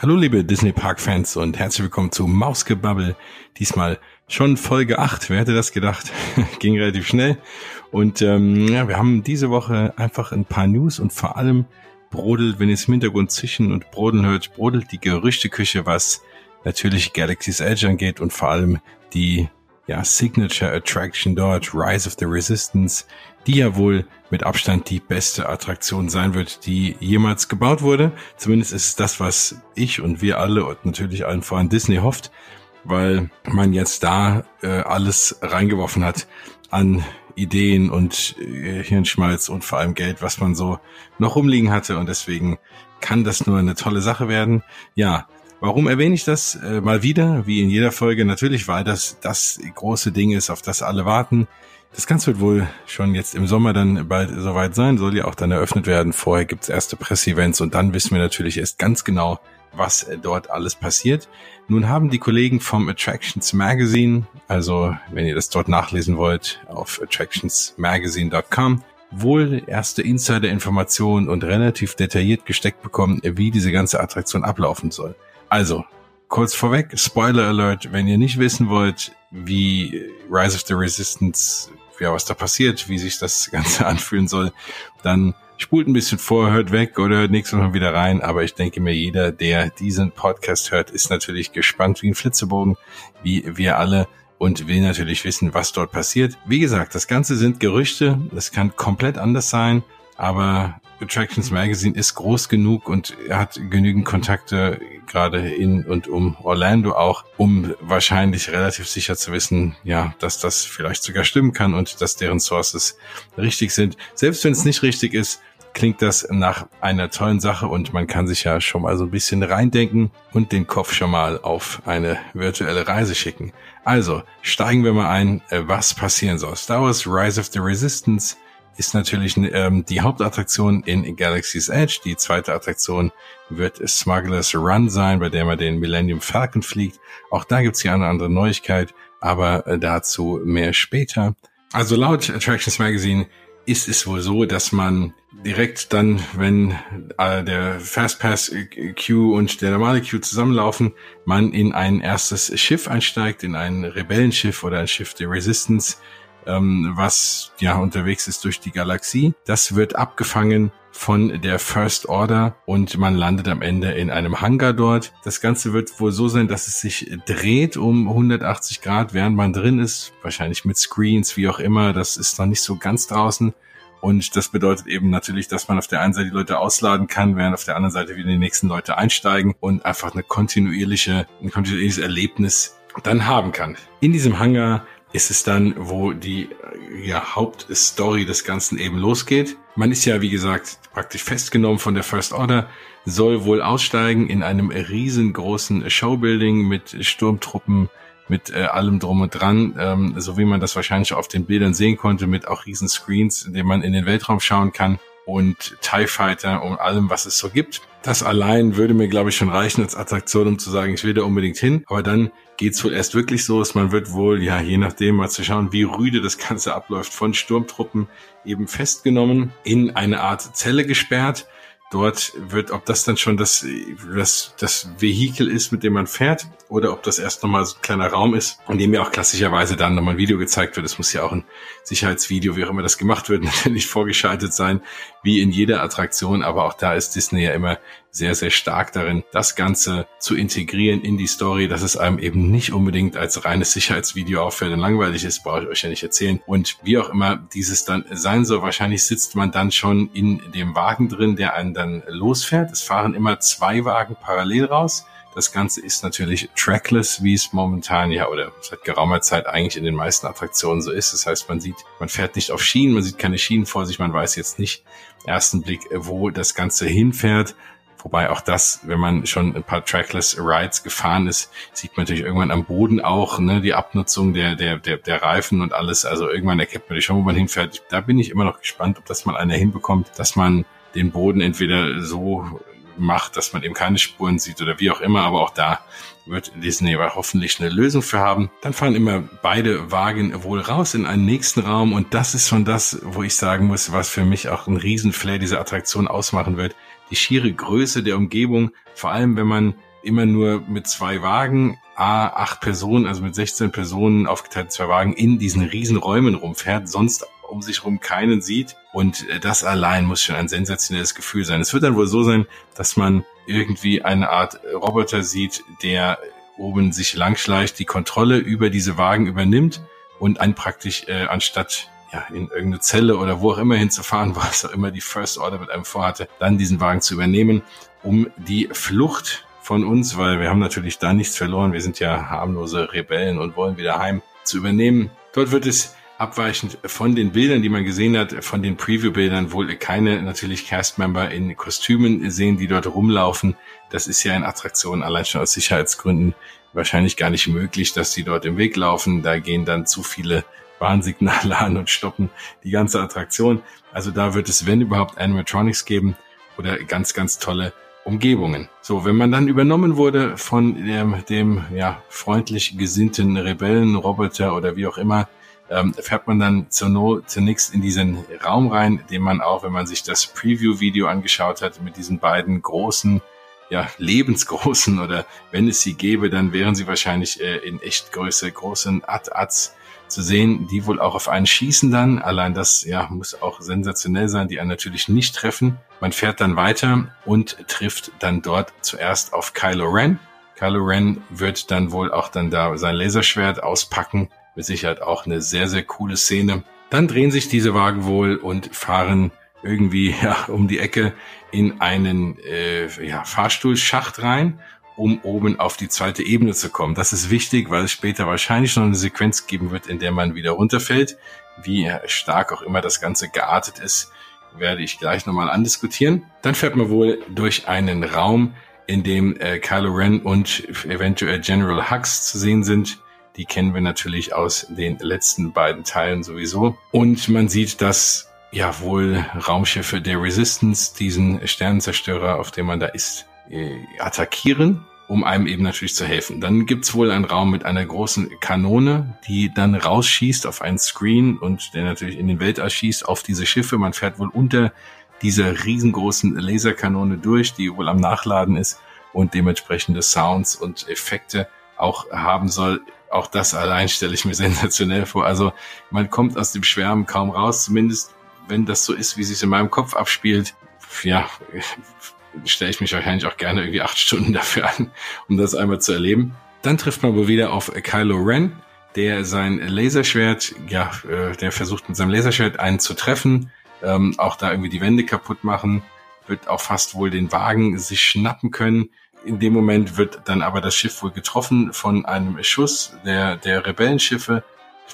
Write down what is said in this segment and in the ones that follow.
Hallo liebe Disney Park Fans und herzlich willkommen zu Mausgebubble. Diesmal schon Folge 8. Wer hätte das gedacht? Ging relativ schnell. Und ähm, ja, wir haben diese Woche einfach ein paar News und vor allem brodelt, wenn ihr es im Hintergrund zischen und brodeln hört, brodelt die Gerüchteküche, was natürlich Galaxy's Edge angeht und vor allem die ja, Signature Attraction dort, Rise of the Resistance, die ja wohl mit Abstand die beste Attraktion sein wird, die jemals gebaut wurde. Zumindest ist es das, was ich und wir alle und natürlich allen voran Disney hofft, weil man jetzt da äh, alles reingeworfen hat an Ideen und äh, Hirnschmalz und vor allem Geld, was man so noch rumliegen hatte und deswegen kann das nur eine tolle Sache werden. Ja, Warum erwähne ich das äh, mal wieder, wie in jeder Folge? Natürlich, weil das das große Ding ist, auf das alle warten. Das Ganze wird wohl schon jetzt im Sommer dann bald soweit sein, soll ja auch dann eröffnet werden. Vorher gibt's erste Presseevents und dann wissen wir natürlich erst ganz genau, was äh, dort alles passiert. Nun haben die Kollegen vom Attractions Magazine, also wenn ihr das dort nachlesen wollt, auf attractionsmagazine.com, wohl erste Insider-Informationen und relativ detailliert gesteckt bekommen, wie diese ganze Attraktion ablaufen soll. Also, kurz vorweg, Spoiler Alert, wenn ihr nicht wissen wollt, wie Rise of the Resistance, ja, was da passiert, wie sich das Ganze anfühlen soll, dann spult ein bisschen vor, hört weg oder hört nächstes Mal wieder rein. Aber ich denke mir, jeder, der diesen Podcast hört, ist natürlich gespannt wie ein Flitzebogen, wie wir alle und will natürlich wissen, was dort passiert. Wie gesagt, das Ganze sind Gerüchte. Das kann komplett anders sein, aber Attractions Magazine ist groß genug und hat genügend Kontakte gerade in und um Orlando auch, um wahrscheinlich relativ sicher zu wissen, ja, dass das vielleicht sogar stimmen kann und dass deren Sources richtig sind. Selbst wenn es nicht richtig ist, klingt das nach einer tollen Sache und man kann sich ja schon mal so ein bisschen reindenken und den Kopf schon mal auf eine virtuelle Reise schicken. Also steigen wir mal ein, was passieren soll. Star Wars Rise of the Resistance ist natürlich ähm, die Hauptattraktion in Galaxy's Edge. Die zweite Attraktion wird Smuggler's Run sein, bei der man den Millennium Falcon fliegt. Auch da gibt's hier eine andere Neuigkeit, aber äh, dazu mehr später. Also laut Attractions Magazine ist es wohl so, dass man direkt dann, wenn äh, der Fastpass Queue und der normale Queue zusammenlaufen, man in ein erstes Schiff einsteigt, in ein Rebellenschiff oder ein Schiff der Resistance, ähm, was ja unterwegs ist durch die Galaxie. Das wird abgefangen von der First Order und man landet am Ende in einem Hangar dort. Das Ganze wird wohl so sein, dass es sich dreht um 180 Grad, während man drin ist. Wahrscheinlich mit Screens, wie auch immer. Das ist noch nicht so ganz draußen. Und das bedeutet eben natürlich, dass man auf der einen Seite die Leute ausladen kann, während auf der anderen Seite wieder die nächsten Leute einsteigen und einfach eine kontinuierliche, ein kontinuierliches Erlebnis dann haben kann. In diesem Hangar ist es dann, wo die ja, Hauptstory des Ganzen eben losgeht. Man ist ja, wie gesagt, praktisch festgenommen von der First Order, soll wohl aussteigen in einem riesengroßen Showbuilding mit Sturmtruppen, mit äh, allem drum und dran, ähm, so wie man das wahrscheinlich auf den Bildern sehen konnte, mit auch riesen Screens, in denen man in den Weltraum schauen kann und TIE Fighter und allem, was es so gibt. Das allein würde mir, glaube ich, schon reichen als Attraktion, um zu sagen, ich will da unbedingt hin. Aber dann geht's wohl erst wirklich so, dass man wird wohl, ja, je nachdem mal zu schauen, wie rüde das Ganze abläuft, von Sturmtruppen eben festgenommen, in eine Art Zelle gesperrt dort wird, ob das dann schon das, das, das Vehikel ist, mit dem man fährt, oder ob das erst nochmal so ein kleiner Raum ist, in dem ja auch klassischerweise dann nochmal ein Video gezeigt wird. Es muss ja auch ein Sicherheitsvideo, wie auch immer das gemacht wird, natürlich vorgeschaltet sein, wie in jeder Attraktion. Aber auch da ist Disney ja immer sehr, sehr stark darin, das Ganze zu integrieren in die Story, dass es einem eben nicht unbedingt als reines Sicherheitsvideo auffällt und langweilig ist, brauche ich euch ja nicht erzählen. Und wie auch immer dieses dann sein soll, wahrscheinlich sitzt man dann schon in dem Wagen drin, der einen dann losfährt. Es fahren immer zwei Wagen parallel raus. Das Ganze ist natürlich trackless, wie es momentan ja oder seit geraumer Zeit eigentlich in den meisten Attraktionen so ist. Das heißt, man sieht, man fährt nicht auf Schienen, man sieht keine Schienen vor sich, man weiß jetzt nicht ersten Blick, wo das Ganze hinfährt. Wobei auch das, wenn man schon ein paar Trackless Rides gefahren ist, sieht man natürlich irgendwann am Boden auch ne, die Abnutzung der, der, der, der Reifen und alles. Also irgendwann erkennt man schon, wo man hinfährt. Da bin ich immer noch gespannt, ob das mal einer hinbekommt, dass man den Boden entweder so macht, dass man eben keine Spuren sieht oder wie auch immer. Aber auch da wird Disney aber hoffentlich eine Lösung für haben. Dann fahren immer beide Wagen wohl raus in einen nächsten Raum und das ist schon das, wo ich sagen muss, was für mich auch ein Riesenflair dieser Attraktion ausmachen wird die schiere Größe der Umgebung, vor allem wenn man immer nur mit zwei Wagen, a acht Personen, also mit 16 Personen aufgeteilt zwei Wagen in diesen riesen Räumen rumfährt, sonst um sich rum keinen sieht. Und äh, das allein muss schon ein sensationelles Gefühl sein. Es wird dann wohl so sein, dass man irgendwie eine Art Roboter sieht, der oben sich langschleicht, die Kontrolle über diese Wagen übernimmt und einen praktisch äh, anstatt ja, in irgendeine Zelle oder wo auch immer hinzufahren, was auch immer die First Order mit einem vorhatte, dann diesen Wagen zu übernehmen, um die Flucht von uns, weil wir haben natürlich da nichts verloren. Wir sind ja harmlose Rebellen und wollen wieder heim zu übernehmen. Dort wird es abweichend von den Bildern, die man gesehen hat, von den Preview-Bildern wohl keine natürlich Cast-Member in Kostümen sehen, die dort rumlaufen. Das ist ja in Attraktionen allein schon aus Sicherheitsgründen wahrscheinlich gar nicht möglich, dass die dort im Weg laufen. Da gehen dann zu viele Warnsignale an und stoppen die ganze Attraktion. Also da wird es, wenn überhaupt, Animatronics geben oder ganz, ganz tolle Umgebungen. So, wenn man dann übernommen wurde von dem, dem ja, freundlich gesinnten Rebellenroboter oder wie auch immer, ähm, fährt man dann zur no, zunächst in diesen Raum rein, den man auch, wenn man sich das Preview-Video angeschaut hat, mit diesen beiden großen, ja, lebensgroßen oder wenn es sie gäbe, dann wären sie wahrscheinlich äh, in Echtgröße, großen Ad-Ads zu sehen, die wohl auch auf einen schießen dann. Allein das, ja, muss auch sensationell sein, die einen natürlich nicht treffen. Man fährt dann weiter und trifft dann dort zuerst auf Kylo Ren. Kylo Ren wird dann wohl auch dann da sein Laserschwert auspacken mit Sicherheit auch eine sehr, sehr coole Szene. Dann drehen sich diese Wagen wohl und fahren irgendwie ja, um die Ecke in einen äh, ja, Fahrstuhlschacht rein, um oben auf die zweite Ebene zu kommen. Das ist wichtig, weil es später wahrscheinlich noch eine Sequenz geben wird, in der man wieder runterfällt. Wie stark auch immer das Ganze geartet ist, werde ich gleich nochmal andiskutieren. Dann fährt man wohl durch einen Raum, in dem äh, Kylo Ren und eventuell General Hux zu sehen sind. Die kennen wir natürlich aus den letzten beiden Teilen sowieso. Und man sieht, dass ja wohl Raumschiffe der Resistance diesen Sternenzerstörer, auf dem man da ist, äh, attackieren, um einem eben natürlich zu helfen. Dann gibt's wohl einen Raum mit einer großen Kanone, die dann rausschießt auf einen Screen und der natürlich in den Weltall schießt auf diese Schiffe. Man fährt wohl unter dieser riesengroßen Laserkanone durch, die wohl am Nachladen ist und dementsprechende Sounds und Effekte auch haben soll auch das allein stelle ich mir sensationell vor. Also man kommt aus dem Schwärmen kaum raus, zumindest wenn das so ist, wie sich in meinem Kopf abspielt. Ja, stelle ich mich wahrscheinlich auch gerne irgendwie acht Stunden dafür an, um das einmal zu erleben. Dann trifft man wohl wieder auf Kylo Ren, der sein Laserschwert, ja, äh, der versucht mit seinem Laserschwert einen zu treffen, ähm, auch da irgendwie die Wände kaputt machen, wird auch fast wohl den Wagen sich schnappen können. In dem Moment wird dann aber das Schiff wohl getroffen von einem Schuss der, der Rebellenschiffe.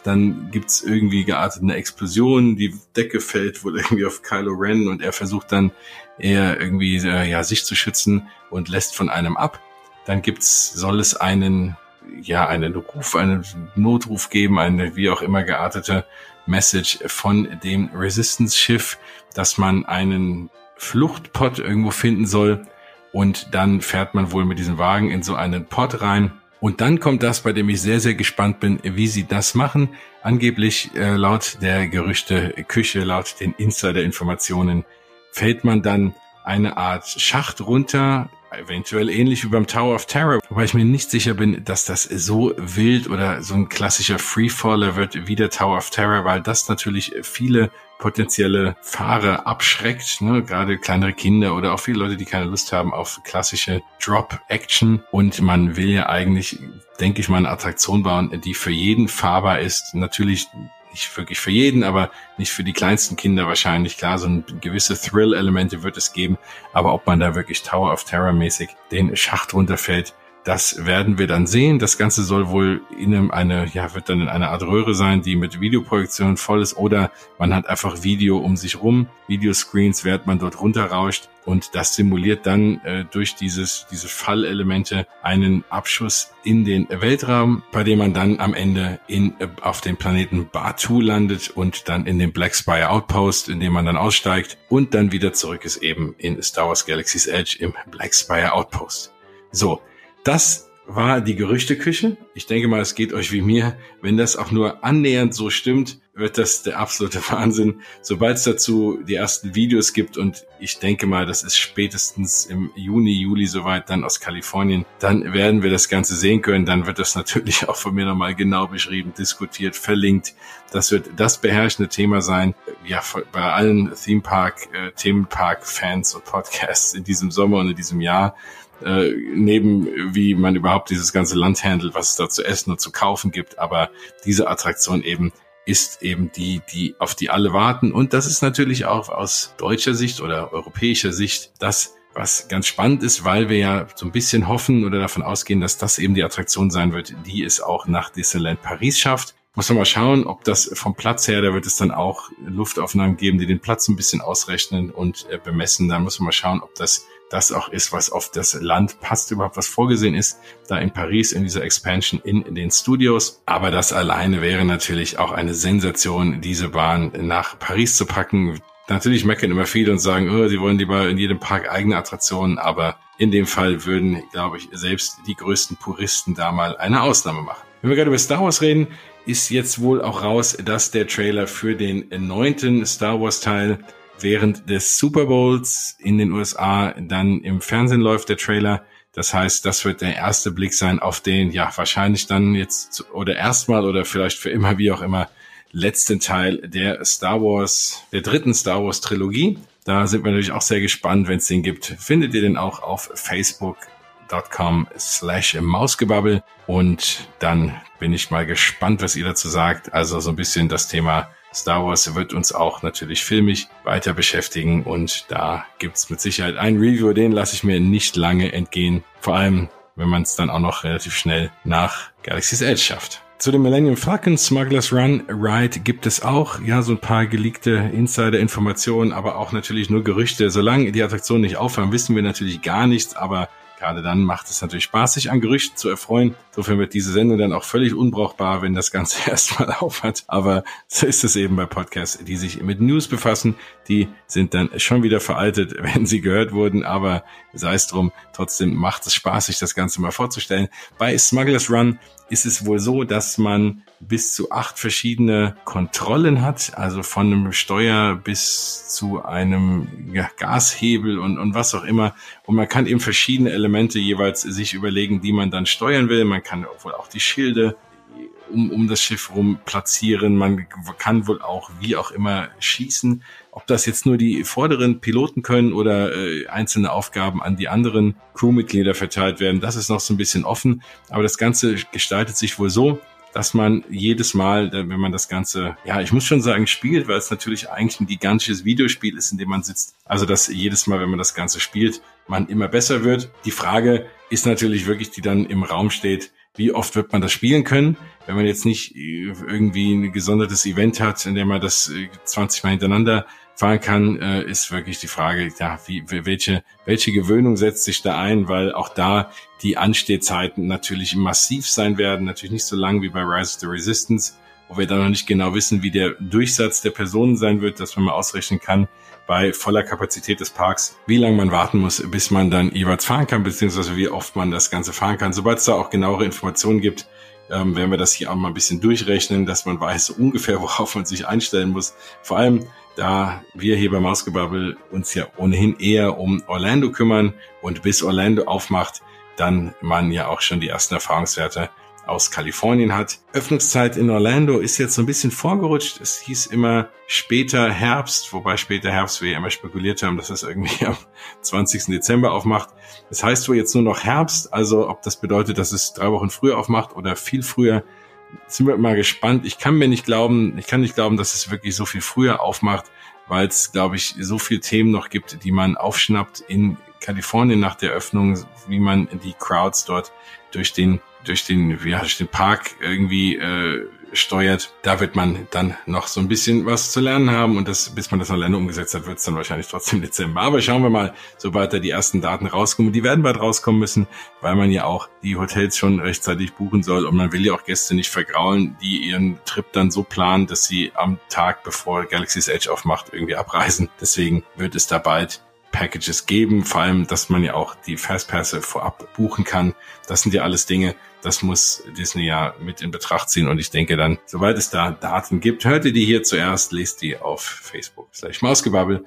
Dann gibt's irgendwie geartet eine Explosion, die Decke fällt wohl irgendwie auf Kylo Ren und er versucht dann eher irgendwie äh, ja, sich zu schützen und lässt von einem ab. Dann gibt's, soll es einen, ja, einen Ruf, einen Notruf geben, eine wie auch immer geartete Message von dem Resistance-Schiff, dass man einen Fluchtpot irgendwo finden soll und dann fährt man wohl mit diesem Wagen in so einen Pod rein. Und dann kommt das, bei dem ich sehr, sehr gespannt bin, wie sie das machen. Angeblich äh, laut der Gerüchte Küche, laut den Insider-Informationen, fällt man dann eine Art Schacht runter, eventuell ähnlich wie beim Tower of Terror, wobei ich mir nicht sicher bin, dass das so wild oder so ein klassischer Freefaller wird wie der Tower of Terror, weil das natürlich viele potenzielle Fahrer abschreckt, ne? gerade kleinere Kinder oder auch viele Leute, die keine Lust haben auf klassische Drop-Action. Und man will ja eigentlich, denke ich mal, eine Attraktion bauen, die für jeden fahrbar ist. Natürlich nicht wirklich für jeden, aber nicht für die kleinsten Kinder wahrscheinlich. Klar, so ein gewisse Thrill-Elemente wird es geben, aber ob man da wirklich Tower of Terror mäßig den Schacht runterfällt, das werden wir dann sehen. Das Ganze soll wohl in einem, eine, ja, wird dann in einer Art Röhre sein, die mit Videoprojektion voll ist oder man hat einfach Video um sich rum, Videoscreens, während man dort runterrauscht und das simuliert dann äh, durch dieses, diese Fallelemente einen Abschuss in den Weltraum, bei dem man dann am Ende in, äh, auf dem Planeten Batu landet und dann in den Black Spire Outpost, in dem man dann aussteigt und dann wieder zurück ist eben in Star Wars Galaxy's Edge im Black Spire Outpost. So, das war die Gerüchteküche. Ich denke mal, es geht euch wie mir. Wenn das auch nur annähernd so stimmt, wird das der absolute Wahnsinn. Sobald es dazu die ersten Videos gibt und ich denke mal, das ist spätestens im Juni, Juli soweit dann aus Kalifornien, dann werden wir das Ganze sehen können. Dann wird das natürlich auch von mir nochmal genau beschrieben, diskutiert, verlinkt. Das wird das beherrschende Thema sein. Ja, bei allen Theme Park, äh, Themenpark Fans und Podcasts in diesem Sommer und in diesem Jahr. Äh, neben wie man überhaupt dieses ganze Land handelt, was es da zu essen und zu kaufen gibt. Aber diese Attraktion eben ist eben die, die auf die alle warten. Und das ist natürlich auch aus deutscher Sicht oder europäischer Sicht das, was ganz spannend ist, weil wir ja so ein bisschen hoffen oder davon ausgehen, dass das eben die Attraktion sein wird, die es auch nach Disneyland Paris schafft. Muss man mal schauen, ob das vom Platz her, da wird es dann auch Luftaufnahmen geben, die den Platz ein bisschen ausrechnen und äh, bemessen. Da muss man mal schauen, ob das das auch ist, was auf das Land passt, überhaupt was vorgesehen ist, da in Paris in dieser Expansion in, den Studios. Aber das alleine wäre natürlich auch eine Sensation, diese Bahn nach Paris zu packen. Natürlich meckern immer viele und sagen, oh, sie wollen lieber in jedem Park eigene Attraktionen, aber in dem Fall würden, glaube ich, selbst die größten Puristen da mal eine Ausnahme machen. Wenn wir gerade über Star Wars reden, ist jetzt wohl auch raus, dass der Trailer für den neunten Star Wars Teil während des Super Bowls in den USA dann im Fernsehen läuft der Trailer. Das heißt, das wird der erste Blick sein auf den, ja, wahrscheinlich dann jetzt oder erstmal oder vielleicht für immer, wie auch immer, letzten Teil der Star Wars, der dritten Star Wars Trilogie. Da sind wir natürlich auch sehr gespannt, wenn es den gibt. Findet ihr den auch auf facebook.com slash Mausgebabbel. Und dann bin ich mal gespannt, was ihr dazu sagt. Also so ein bisschen das Thema Star Wars wird uns auch natürlich filmisch weiter beschäftigen und da gibt's mit Sicherheit ein Review, den lasse ich mir nicht lange entgehen. Vor allem, wenn man es dann auch noch relativ schnell nach Galaxy's Edge schafft. Zu dem Millennium Falcon Smugglers Run Ride gibt es auch ja so ein paar geleakte Insider-Informationen, aber auch natürlich nur Gerüchte. Solange die Attraktionen nicht aufhören, wissen wir natürlich gar nichts, aber Gerade dann macht es natürlich Spaß, sich an Gerüchten zu erfreuen. Insofern wird diese Sendung dann auch völlig unbrauchbar, wenn das Ganze erstmal aufhat. Aber so ist es eben bei Podcasts, die sich mit News befassen. Die sind dann schon wieder veraltet, wenn sie gehört wurden. Aber sei es drum, trotzdem macht es Spaß, sich das Ganze mal vorzustellen. Bei Smugglers Run ist es wohl so, dass man bis zu acht verschiedene Kontrollen hat, also von einem Steuer bis zu einem ja, Gashebel und, und was auch immer. Und man kann eben verschiedene Elemente jeweils sich überlegen, die man dann steuern will. Man kann wohl auch die Schilde um, um das Schiff rum platzieren. Man kann wohl auch wie auch immer schießen. Ob das jetzt nur die vorderen Piloten können oder äh, einzelne Aufgaben an die anderen Crewmitglieder verteilt werden, das ist noch so ein bisschen offen. Aber das Ganze gestaltet sich wohl so, dass man jedes Mal, wenn man das Ganze, ja, ich muss schon sagen, spielt, weil es natürlich eigentlich ein gigantisches Videospiel ist, in dem man sitzt. Also, dass jedes Mal, wenn man das Ganze spielt, man immer besser wird. Die Frage ist natürlich wirklich, die dann im Raum steht, wie oft wird man das spielen können, wenn man jetzt nicht irgendwie ein gesondertes Event hat, in dem man das 20 Mal hintereinander fahren kann, äh, ist wirklich die Frage, ja, wie, welche, welche Gewöhnung setzt sich da ein, weil auch da die Anstehzeiten natürlich massiv sein werden, natürlich nicht so lang wie bei Rise of the Resistance, wo wir dann noch nicht genau wissen, wie der Durchsatz der Personen sein wird, dass man mal ausrechnen kann, bei voller Kapazität des Parks, wie lange man warten muss, bis man dann jeweils fahren kann, beziehungsweise wie oft man das Ganze fahren kann. Sobald es da auch genauere Informationen gibt, ähm, werden wir das hier auch mal ein bisschen durchrechnen, dass man weiß ungefähr, worauf man sich einstellen muss. Vor allem, da wir hier bei Mausgebabbel uns ja ohnehin eher um Orlando kümmern und bis Orlando aufmacht, dann man ja auch schon die ersten Erfahrungswerte aus Kalifornien hat. Öffnungszeit in Orlando ist jetzt so ein bisschen vorgerutscht. Es hieß immer später Herbst, wobei später Herbst wir ja immer spekuliert haben, dass es irgendwie am 20. Dezember aufmacht. Das heißt wohl jetzt nur noch Herbst, also ob das bedeutet, dass es drei Wochen früher aufmacht oder viel früher, sind wir mal gespannt. Ich kann mir nicht glauben, ich kann nicht glauben, dass es wirklich so viel früher aufmacht, weil es, glaube ich, so viele Themen noch gibt, die man aufschnappt in Kalifornien nach der Öffnung, wie man die Crowds dort durch den durch den, ja, durch den Park irgendwie äh, steuert. Da wird man dann noch so ein bisschen was zu lernen haben und das, bis man das Länder umgesetzt hat, wird es dann wahrscheinlich trotzdem Dezember. Aber schauen wir mal, sobald da die ersten Daten rauskommen. Die werden bald rauskommen müssen, weil man ja auch die Hotels schon rechtzeitig buchen soll und man will ja auch Gäste nicht vergraulen, die ihren Trip dann so planen, dass sie am Tag, bevor Galaxy's Edge aufmacht, irgendwie abreisen. Deswegen wird es da bald Packages geben, vor allem, dass man ja auch die Fastpässe vorab buchen kann. Das sind ja alles Dinge, das muss Disney ja mit in Betracht ziehen und ich denke dann, sobald es da Daten gibt, hört ihr die hier zuerst, lest die auf Facebook slash Mausgebabbel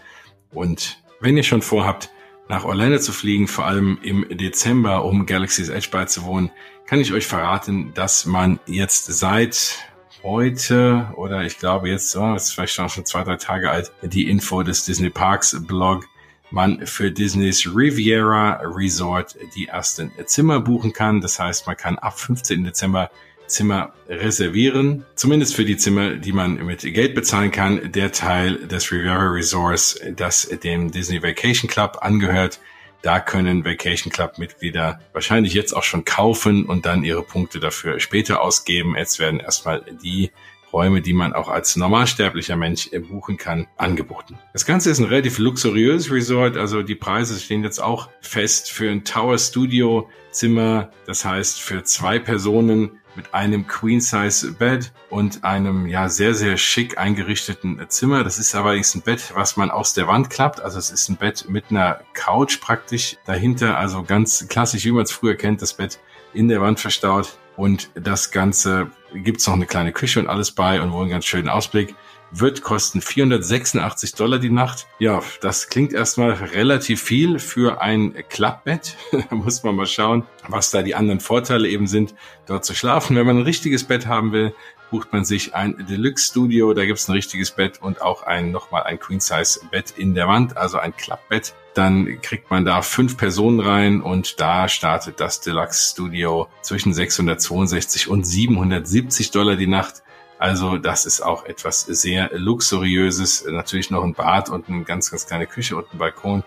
und wenn ihr schon vorhabt, nach Orlando zu fliegen, vor allem im Dezember, um Galaxy's Edge beizuwohnen, kann ich euch verraten, dass man jetzt seit heute oder ich glaube jetzt, oh, ist vielleicht schon zwei, drei Tage alt, die Info des Disney Parks Blog, man für Disneys Riviera Resort die ersten Zimmer buchen kann. Das heißt, man kann ab 15. Dezember Zimmer reservieren, zumindest für die Zimmer, die man mit Geld bezahlen kann. Der Teil des Riviera Resorts, das dem Disney Vacation Club angehört, da können Vacation Club Mitglieder wahrscheinlich jetzt auch schon kaufen und dann ihre Punkte dafür später ausgeben. Jetzt werden erstmal die Räume, die man auch als normalsterblicher Mensch buchen kann, angeboten. Das Ganze ist ein relativ luxuriöses Resort, also die Preise stehen jetzt auch fest für ein Tower Studio Zimmer, das heißt für zwei Personen mit einem Queen-Size Bed und einem ja sehr, sehr schick eingerichteten Zimmer. Das ist allerdings ein Bett, was man aus der Wand klappt. Also es ist ein Bett mit einer Couch praktisch dahinter. Also ganz klassisch, wie man es früher kennt, das Bett in der Wand verstaut. Und das Ganze gibt's noch eine kleine Küche und alles bei und wohl einen ganz schönen Ausblick wird kosten 486 Dollar die Nacht. Ja, das klingt erstmal relativ viel für ein Klappbett. da muss man mal schauen, was da die anderen Vorteile eben sind, dort zu schlafen. Wenn man ein richtiges Bett haben will, bucht man sich ein Deluxe Studio. Da gibt's ein richtiges Bett und auch ein nochmal ein Queen Size Bett in der Wand, also ein Klappbett. Dann kriegt man da fünf Personen rein und da startet das Deluxe Studio zwischen 662 und 770 Dollar die Nacht. Also das ist auch etwas sehr luxuriöses. Natürlich noch ein Bad und eine ganz, ganz kleine Küche und ein Balkon.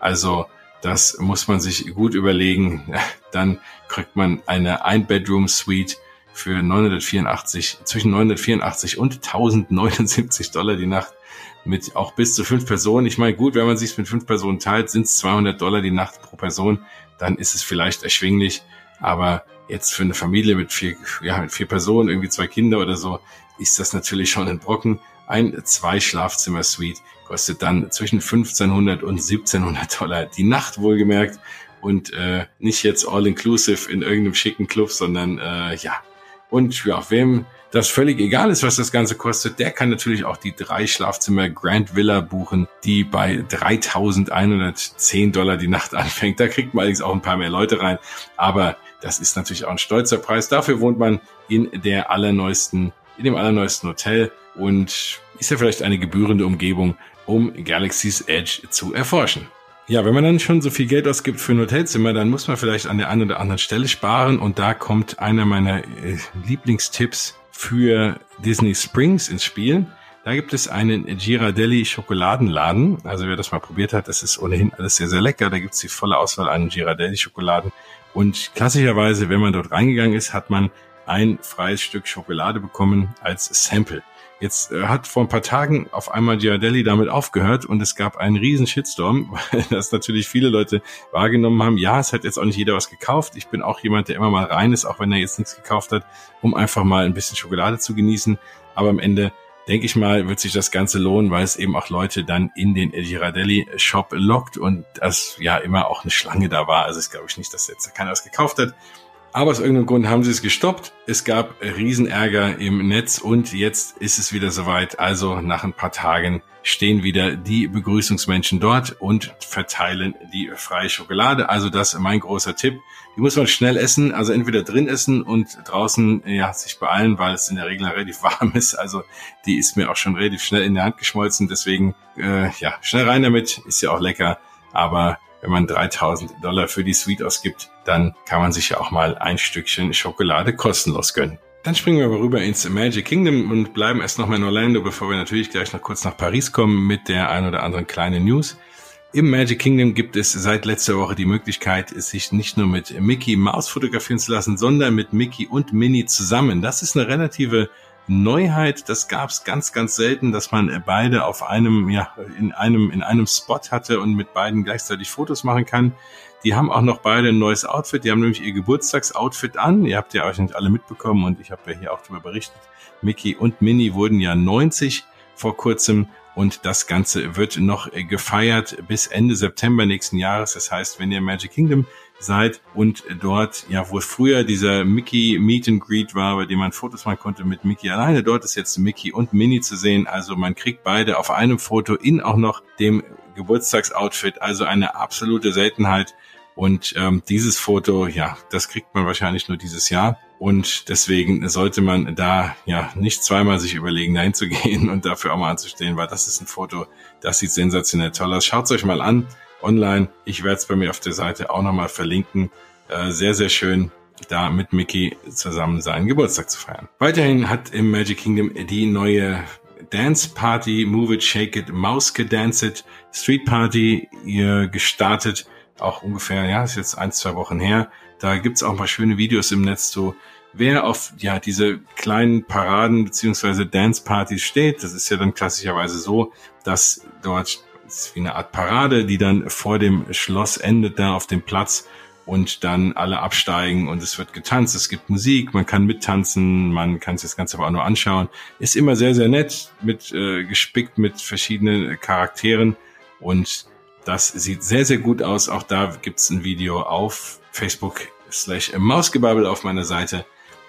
Also das muss man sich gut überlegen. Dann kriegt man eine Ein-Bedroom-Suite für 984, zwischen 984 und 1079 Dollar die Nacht mit auch bis zu fünf Personen. Ich meine, gut, wenn man sich mit fünf Personen teilt, sind es 200 Dollar die Nacht pro Person. Dann ist es vielleicht erschwinglich. Aber Jetzt für eine Familie mit vier, ja, mit vier Personen, irgendwie zwei Kinder oder so, ist das natürlich schon ein Brocken. Ein Zwei-Schlafzimmer-Suite kostet dann zwischen 1500 und 1700 Dollar die Nacht wohlgemerkt und äh, nicht jetzt all-inclusive in irgendeinem schicken Club, sondern äh, ja. Und ja, wem das völlig egal ist, was das Ganze kostet, der kann natürlich auch die drei Schlafzimmer Grand Villa buchen, die bei 3110 Dollar die Nacht anfängt. Da kriegt man allerdings auch ein paar mehr Leute rein. Aber das ist natürlich auch ein stolzer Preis. Dafür wohnt man in der allerneuesten, in dem allerneuesten Hotel und ist ja vielleicht eine gebührende Umgebung, um Galaxy's Edge zu erforschen. Ja, wenn man dann schon so viel Geld ausgibt für ein Hotelzimmer, dann muss man vielleicht an der einen oder anderen Stelle sparen und da kommt einer meiner äh, Lieblingstipps für Disney Springs ins Spiel. Da gibt es einen Girardelli Schokoladenladen. Also wer das mal probiert hat, das ist ohnehin alles sehr, sehr lecker. Da gibt es die volle Auswahl an Girardelli Schokoladen. Und klassischerweise, wenn man dort reingegangen ist, hat man ein freies Stück Schokolade bekommen als Sample. Jetzt äh, hat vor ein paar Tagen auf einmal Giardelli damit aufgehört und es gab einen riesen Shitstorm, weil das natürlich viele Leute wahrgenommen haben. Ja, es hat jetzt auch nicht jeder was gekauft. Ich bin auch jemand, der immer mal rein ist, auch wenn er jetzt nichts gekauft hat, um einfach mal ein bisschen Schokolade zu genießen. Aber am Ende denke ich mal, wird sich das Ganze lohnen, weil es eben auch Leute dann in den Girardelli Shop lockt und das ja immer auch eine Schlange da war. Also ich glaube ich nicht, dass jetzt keiner was gekauft hat. Aber aus irgendeinem Grund haben sie es gestoppt. Es gab Riesenärger im Netz und jetzt ist es wieder soweit. Also nach ein paar Tagen stehen wieder die Begrüßungsmenschen dort und verteilen die freie Schokolade. Also das ist mein großer Tipp. Die muss man schnell essen, also entweder drin essen und draußen ja sich beeilen, weil es in der Regel relativ warm ist. Also die ist mir auch schon relativ schnell in der Hand geschmolzen. Deswegen äh, ja schnell rein damit, ist ja auch lecker. Aber wenn man 3000 Dollar für die Suite ausgibt, dann kann man sich ja auch mal ein Stückchen Schokolade kostenlos gönnen. Dann springen wir aber rüber ins Magic Kingdom und bleiben erst noch mal in Orlando, bevor wir natürlich gleich noch kurz nach Paris kommen mit der ein oder anderen kleinen News. Im Magic Kingdom gibt es seit letzter Woche die Möglichkeit, sich nicht nur mit Mickey Mouse fotografieren zu lassen, sondern mit Mickey und Minnie zusammen. Das ist eine relative Neuheit. Das gab es ganz, ganz selten, dass man beide auf einem, ja, in einem, in einem Spot hatte und mit beiden gleichzeitig Fotos machen kann. Die haben auch noch beide ein neues Outfit. Die haben nämlich ihr Geburtstagsoutfit an. Ihr habt ja euch nicht alle mitbekommen und ich habe ja hier auch darüber berichtet. Mickey und Minnie wurden ja 90 vor kurzem Und das Ganze wird noch gefeiert bis Ende September nächsten Jahres. Das heißt, wenn ihr Magic Kingdom seid und dort, ja, wo früher dieser Mickey Meet and Greet war, bei dem man Fotos machen konnte mit Mickey alleine, dort ist jetzt Mickey und Minnie zu sehen. Also man kriegt beide auf einem Foto in auch noch dem Geburtstagsoutfit. Also eine absolute Seltenheit. Und ähm, dieses Foto, ja, das kriegt man wahrscheinlich nur dieses Jahr. Und deswegen sollte man da ja nicht zweimal sich überlegen, dahin zu gehen und dafür auch mal anzustehen, weil das ist ein Foto, das sieht sensationell toll aus. Schaut euch mal an online. Ich werde es bei mir auf der Seite auch nochmal verlinken. Äh, sehr, sehr schön, da mit Mickey zusammen seinen Geburtstag zu feiern. Weiterhin hat im Magic Kingdom die neue Dance Party Move It, Shake It, Mauske Dance It Street Party ihr gestartet. Auch ungefähr, ja, ist jetzt ein, zwei Wochen her. Da gibt's auch paar schöne Videos im Netz zu. Wer auf ja diese kleinen Paraden beziehungsweise Dance Partys steht, das ist ja dann klassischerweise so, dass dort ist wie eine Art Parade, die dann vor dem Schloss endet, da auf dem Platz und dann alle absteigen und es wird getanzt, es gibt Musik, man kann mittanzen, man kann sich das Ganze aber auch nur anschauen. Ist immer sehr, sehr nett, mit äh, gespickt mit verschiedenen Charakteren und das sieht sehr, sehr gut aus. Auch da gibt's ein Video auf Facebook slash Mausgebabbel auf meiner Seite,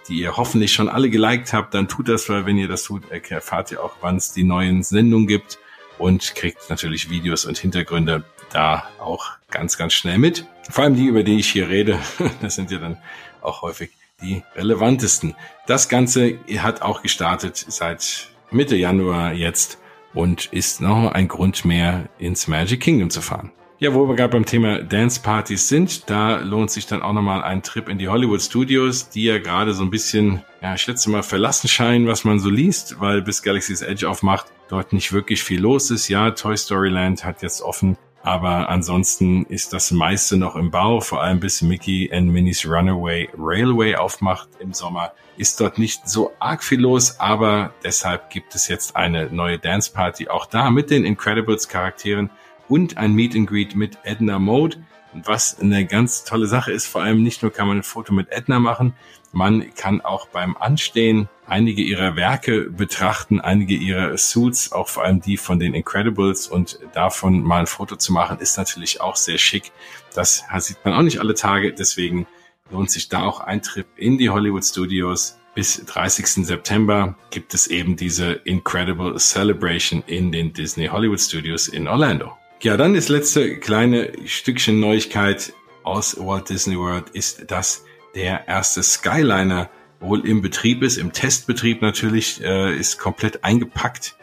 die ihr hoffentlich schon alle geliked habt. Dann tut das, weil wenn ihr das tut, erfahrt ihr auch, wann es die neuen Sendungen gibt und kriegt natürlich Videos und Hintergründe da auch ganz, ganz schnell mit. Vor allem die, über die ich hier rede, das sind ja dann auch häufig die relevantesten. Das Ganze hat auch gestartet seit Mitte Januar jetzt und ist noch ein Grund mehr ins Magic Kingdom zu fahren. Ja, wo wir gerade beim Thema Dance Partys sind, da lohnt sich dann auch nochmal ein Trip in die Hollywood Studios, die ja gerade so ein bisschen, ja, ich schätze mal, verlassen scheinen, was man so liest, weil bis Galaxy's Edge aufmacht, dort nicht wirklich viel los ist. Ja, Toy Story Land hat jetzt offen, aber ansonsten ist das meiste noch im Bau, vor allem bis Mickey and Minnie's Runaway Railway aufmacht im Sommer. Ist dort nicht so arg viel los, aber deshalb gibt es jetzt eine neue Dance Party auch da mit den Incredibles Charakteren und ein Meet and Greet mit Edna Mode. Was eine ganz tolle Sache ist, vor allem nicht nur kann man ein Foto mit Edna machen, man kann auch beim Anstehen einige ihrer Werke betrachten, einige ihrer Suits, auch vor allem die von den Incredibles und davon mal ein Foto zu machen, ist natürlich auch sehr schick. Das sieht man auch nicht alle Tage, deswegen lohnt sich da auch ein Trip in die Hollywood Studios. Bis 30. September gibt es eben diese Incredible Celebration in den Disney Hollywood Studios in Orlando. Ja, dann das letzte kleine Stückchen Neuigkeit aus Walt Disney World ist, dass der erste Skyliner wohl im Betrieb ist, im Testbetrieb natürlich, äh, ist komplett eingepackt,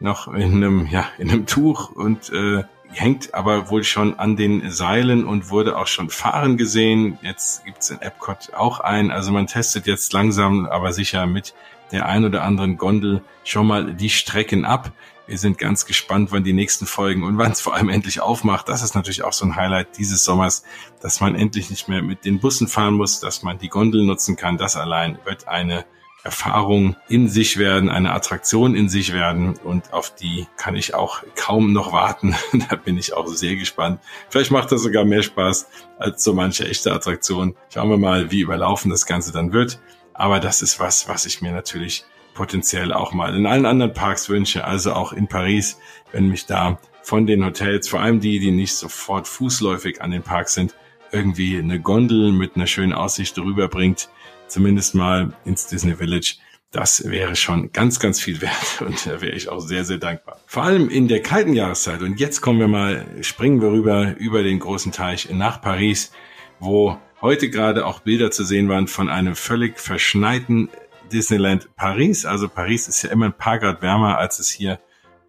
noch in einem, ja, in einem Tuch und äh, hängt aber wohl schon an den Seilen und wurde auch schon fahren gesehen. Jetzt gibt's in Epcot auch ein. Also man testet jetzt langsam, aber sicher mit der ein oder anderen Gondel schon mal die Strecken ab. Wir sind ganz gespannt, wann die nächsten Folgen und wann es vor allem endlich aufmacht. Das ist natürlich auch so ein Highlight dieses Sommers, dass man endlich nicht mehr mit den Bussen fahren muss, dass man die Gondel nutzen kann. Das allein wird eine Erfahrung in sich werden, eine Attraktion in sich werden und auf die kann ich auch kaum noch warten. da bin ich auch sehr gespannt. Vielleicht macht das sogar mehr Spaß als so manche echte Attraktion. Schauen wir mal, wie überlaufen das Ganze dann wird. Aber das ist was, was ich mir natürlich potenziell auch mal in allen anderen Parks wünsche, also auch in Paris, wenn mich da von den Hotels, vor allem die, die nicht sofort fußläufig an den Park sind, irgendwie eine Gondel mit einer schönen Aussicht drüber bringt, zumindest mal ins Disney Village. Das wäre schon ganz, ganz viel wert und da wäre ich auch sehr, sehr dankbar. Vor allem in der kalten Jahreszeit. Und jetzt kommen wir mal, springen wir rüber über den großen Teich nach Paris, wo heute gerade auch Bilder zu sehen waren von einem völlig verschneiten Disneyland Paris. Also Paris ist ja immer ein paar Grad wärmer, als es hier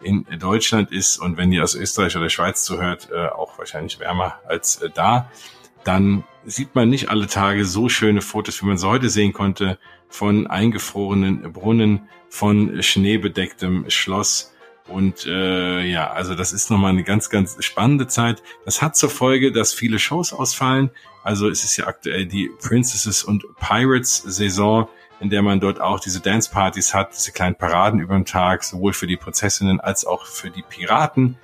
in Deutschland ist. Und wenn ihr aus Österreich oder Schweiz zuhört, äh, auch wahrscheinlich wärmer als äh, da. Dann sieht man nicht alle Tage so schöne Fotos, wie man sie heute sehen konnte, von eingefrorenen Brunnen, von schneebedecktem Schloss. Und äh, ja, also das ist nochmal eine ganz, ganz spannende Zeit. Das hat zur Folge, dass viele Shows ausfallen. Also es ist ja aktuell die Princesses und Pirates Saison in der man dort auch diese Dance-Partys hat, diese kleinen Paraden über den Tag, sowohl für die Prinzessinnen als auch für die Piraten.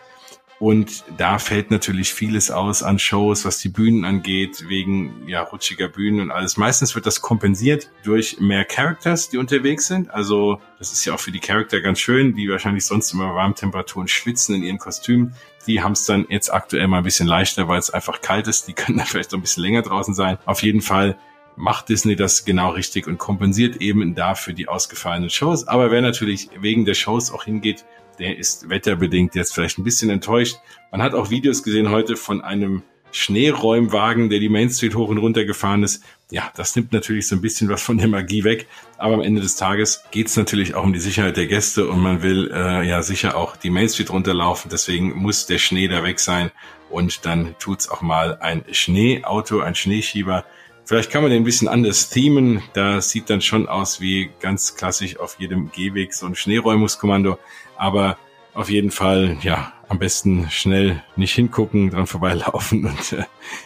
Und da fällt natürlich vieles aus an Shows, was die Bühnen angeht, wegen ja rutschiger Bühnen und alles. Meistens wird das kompensiert durch mehr Characters, die unterwegs sind. Also das ist ja auch für die Charakter ganz schön, die wahrscheinlich sonst immer warmen Temperaturen schwitzen in ihren Kostümen. Die haben es dann jetzt aktuell mal ein bisschen leichter, weil es einfach kalt ist. Die können dann vielleicht noch ein bisschen länger draußen sein. Auf jeden Fall macht Disney das genau richtig und kompensiert eben dafür die ausgefallenen Shows. Aber wer natürlich wegen der Shows auch hingeht, der ist wetterbedingt jetzt vielleicht ein bisschen enttäuscht. Man hat auch Videos gesehen heute von einem Schneeräumwagen, der die Main Street hoch und runter gefahren ist. Ja, das nimmt natürlich so ein bisschen was von der Magie weg. Aber am Ende des Tages geht es natürlich auch um die Sicherheit der Gäste und man will äh, ja sicher auch die Main Street runterlaufen. Deswegen muss der Schnee da weg sein. Und dann tut's auch mal ein Schneeauto, ein Schneeschieber. Vielleicht kann man den ein bisschen anders themen. Da sieht dann schon aus wie ganz klassisch auf jedem Gehweg so ein Schneeräumungskommando. Aber auf jeden Fall, ja, am besten schnell nicht hingucken, dran vorbeilaufen und äh,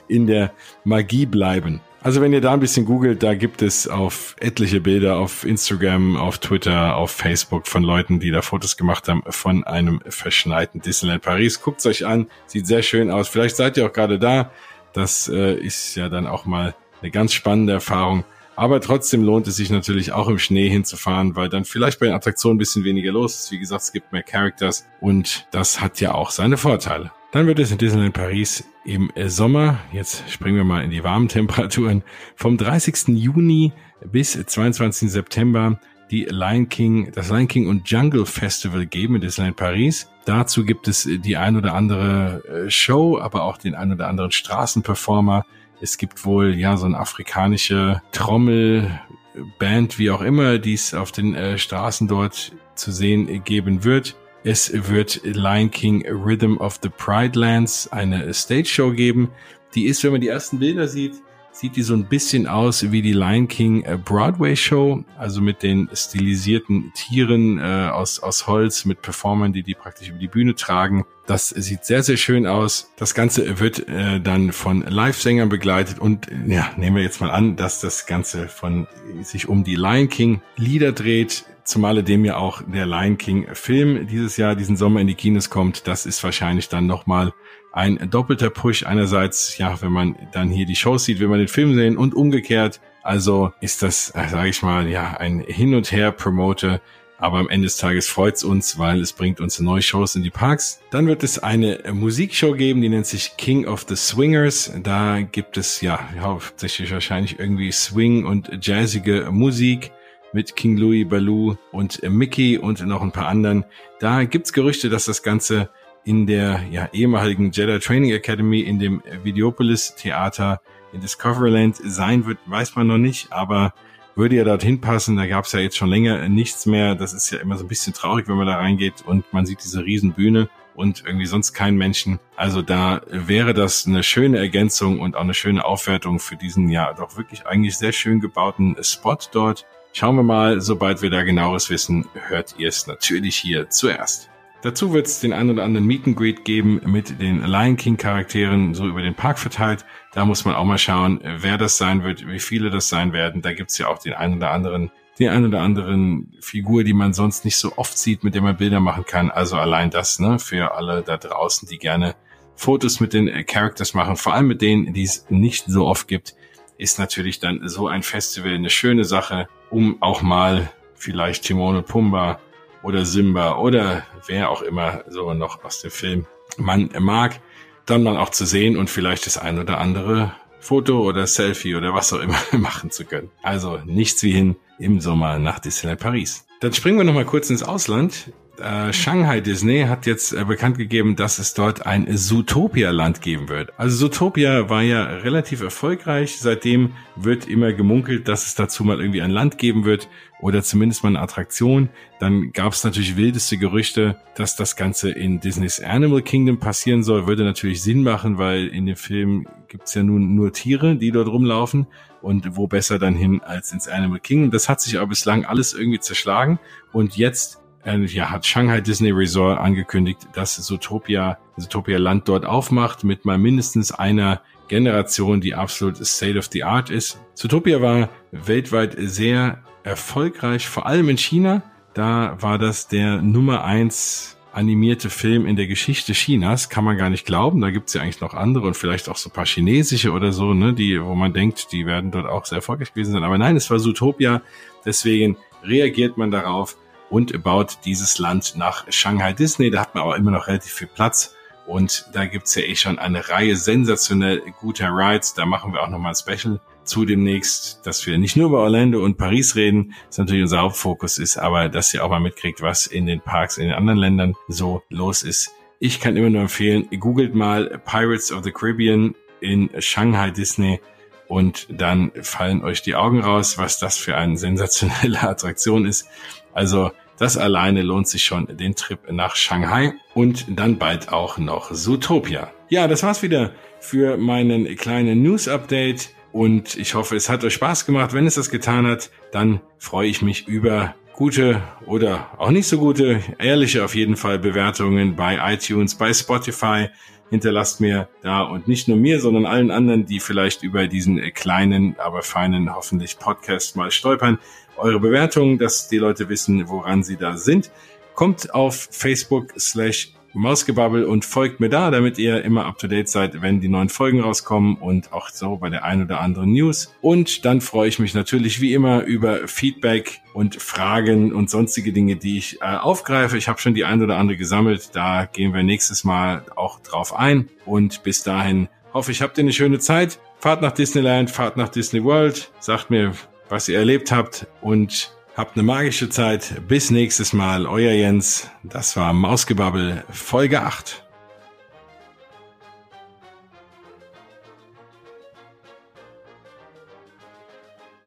in der Magie bleiben. Also wenn ihr da ein bisschen googelt, da gibt es auf etliche Bilder auf Instagram, auf Twitter, auf Facebook von Leuten, die da Fotos gemacht haben von einem verschneiten Disneyland Paris. Guckt's euch an, sieht sehr schön aus. Vielleicht seid ihr auch gerade da. Das äh, ist ja dann auch mal eine ganz spannende Erfahrung. Aber trotzdem lohnt es sich natürlich auch im Schnee hinzufahren, weil dann vielleicht bei den Attraktionen ein bisschen weniger los ist. Wie gesagt, es gibt mehr Characters und das hat ja auch seine Vorteile. Dann wird es in Disneyland Paris im Sommer, jetzt springen wir mal in die warmen Temperaturen, vom 30. Juni bis 22. September die Lion King, das Lion King und Jungle Festival geben in Disneyland Paris. Dazu gibt es die ein oder andere äh, Show, aber auch den ein oder anderen Straßenperformer, es gibt wohl ja so eine afrikanische Trommelband, wie auch immer, die es auf den äh, Straßen dort zu sehen geben wird. Es wird Lion King Rhythm of the Pride Lands, eine Stage Show geben. Die ist, wenn man die ersten Bilder sieht, sieht die so ein bisschen aus wie die Lion King äh, Broadway Show, also mit den stilisierten Tieren äh, aus, aus Holz, mit Performern, die die praktisch über die Bühne tragen. Das sieht sehr, sehr schön aus. Das Ganze wird äh, dann von Live-Sängern begleitet und ja, nehmen wir jetzt mal an, dass das Ganze von sich um die Lion King Lieder dreht. Zumal dem ja auch der Lion King Film dieses Jahr, diesen Sommer in die Kinos kommt. Das ist wahrscheinlich dann nochmal ein doppelter Push. Einerseits, ja, wenn man dann hier die Shows sieht, will man den Film sehen und umgekehrt. Also ist das, äh, sage ich mal, ja, ein Hin und Her Promoter. Aber am Ende des Tages freut's uns, weil es bringt uns neue Shows in die Parks. Dann wird es eine Musikshow geben, die nennt sich King of the Swingers. Da gibt es ja hauptsächlich wahrscheinlich irgendwie Swing und jazzige Musik mit King Louis Baloo und Mickey und noch ein paar anderen. Da gibt's Gerüchte, dass das Ganze in der ja, ehemaligen Jedi Training Academy in dem Videopolis Theater in Discoveryland sein wird, weiß man noch nicht, aber würde ja dorthin passen. Da gab es ja jetzt schon länger nichts mehr. Das ist ja immer so ein bisschen traurig, wenn man da reingeht und man sieht diese Riesenbühne und irgendwie sonst keinen Menschen. Also da wäre das eine schöne Ergänzung und auch eine schöne Aufwertung für diesen ja doch wirklich eigentlich sehr schön gebauten Spot dort. Schauen wir mal, sobald wir da genaueres wissen, hört ihr es natürlich hier zuerst. Dazu wird es den ein oder anderen Meet and Greet geben mit den Lion King Charakteren so über den Park verteilt. Da muss man auch mal schauen, wer das sein wird, wie viele das sein werden. Da gibt's ja auch den einen oder anderen, den einen oder anderen Figur, die man sonst nicht so oft sieht, mit der man Bilder machen kann. Also allein das, ne, für alle da draußen, die gerne Fotos mit den Characters machen, vor allem mit denen, die es nicht so oft gibt, ist natürlich dann so ein Festival eine schöne Sache, um auch mal vielleicht Timon und Pumba oder Simba oder wer auch immer so noch aus dem Film man mag, dann mal auch zu sehen und vielleicht das ein oder andere Foto oder Selfie oder was auch immer machen zu können. Also nichts wie hin im Sommer nach Disneyland Paris. Dann springen wir noch mal kurz ins Ausland äh, Shanghai Disney hat jetzt äh, bekannt gegeben, dass es dort ein Zootopia-Land geben wird. Also Zootopia war ja relativ erfolgreich. Seitdem wird immer gemunkelt, dass es dazu mal irgendwie ein Land geben wird oder zumindest mal eine Attraktion. Dann gab es natürlich wildeste Gerüchte, dass das Ganze in Disneys Animal Kingdom passieren soll. Würde natürlich Sinn machen, weil in dem Film gibt's ja nun nur Tiere, die dort rumlaufen. Und wo besser dann hin als ins Animal Kingdom. Das hat sich aber bislang alles irgendwie zerschlagen. Und jetzt ja, hat Shanghai Disney Resort angekündigt, dass Zootopia, Zootopia Land dort aufmacht mit mal mindestens einer Generation, die absolut State of the Art ist. Zootopia war weltweit sehr erfolgreich, vor allem in China. Da war das der Nummer eins animierte Film in der Geschichte Chinas, kann man gar nicht glauben. Da gibt's ja eigentlich noch andere und vielleicht auch so paar chinesische oder so, ne, die, wo man denkt, die werden dort auch sehr erfolgreich gewesen sein. Aber nein, es war Zootopia. Deswegen reagiert man darauf und baut dieses Land nach Shanghai Disney. Da hat man aber immer noch relativ viel Platz. Und da gibt's ja eh schon eine Reihe sensationell guter Rides. Da machen wir auch nochmal ein Special zu demnächst, dass wir nicht nur über Orlando und Paris reden, das natürlich unser Hauptfokus ist, aber dass ihr auch mal mitkriegt, was in den Parks in den anderen Ländern so los ist. Ich kann immer nur empfehlen, googelt mal Pirates of the Caribbean in Shanghai Disney und dann fallen euch die Augen raus, was das für eine sensationelle Attraktion ist. Also das alleine lohnt sich schon, den Trip nach Shanghai und dann bald auch noch Zootopia. Ja, das war's wieder für meinen kleinen News-Update und ich hoffe, es hat euch Spaß gemacht. Wenn es das getan hat, dann freue ich mich über gute oder auch nicht so gute, ehrliche auf jeden Fall Bewertungen bei iTunes, bei Spotify. Hinterlasst mir da und nicht nur mir, sondern allen anderen, die vielleicht über diesen kleinen, aber feinen, hoffentlich Podcast mal stolpern eure Bewertungen, dass die Leute wissen, woran sie da sind. Kommt auf Facebook slash Mausgebabbel und folgt mir da, damit ihr immer up to date seid, wenn die neuen Folgen rauskommen und auch so bei der ein oder anderen News. Und dann freue ich mich natürlich wie immer über Feedback und Fragen und sonstige Dinge, die ich äh, aufgreife. Ich habe schon die ein oder andere gesammelt. Da gehen wir nächstes Mal auch drauf ein. Und bis dahin hoffe ich, habt ihr eine schöne Zeit. Fahrt nach Disneyland, fahrt nach Disney World. Sagt mir, was ihr erlebt habt und habt eine magische Zeit. Bis nächstes Mal, euer Jens. Das war Mausgebabbel Folge 8.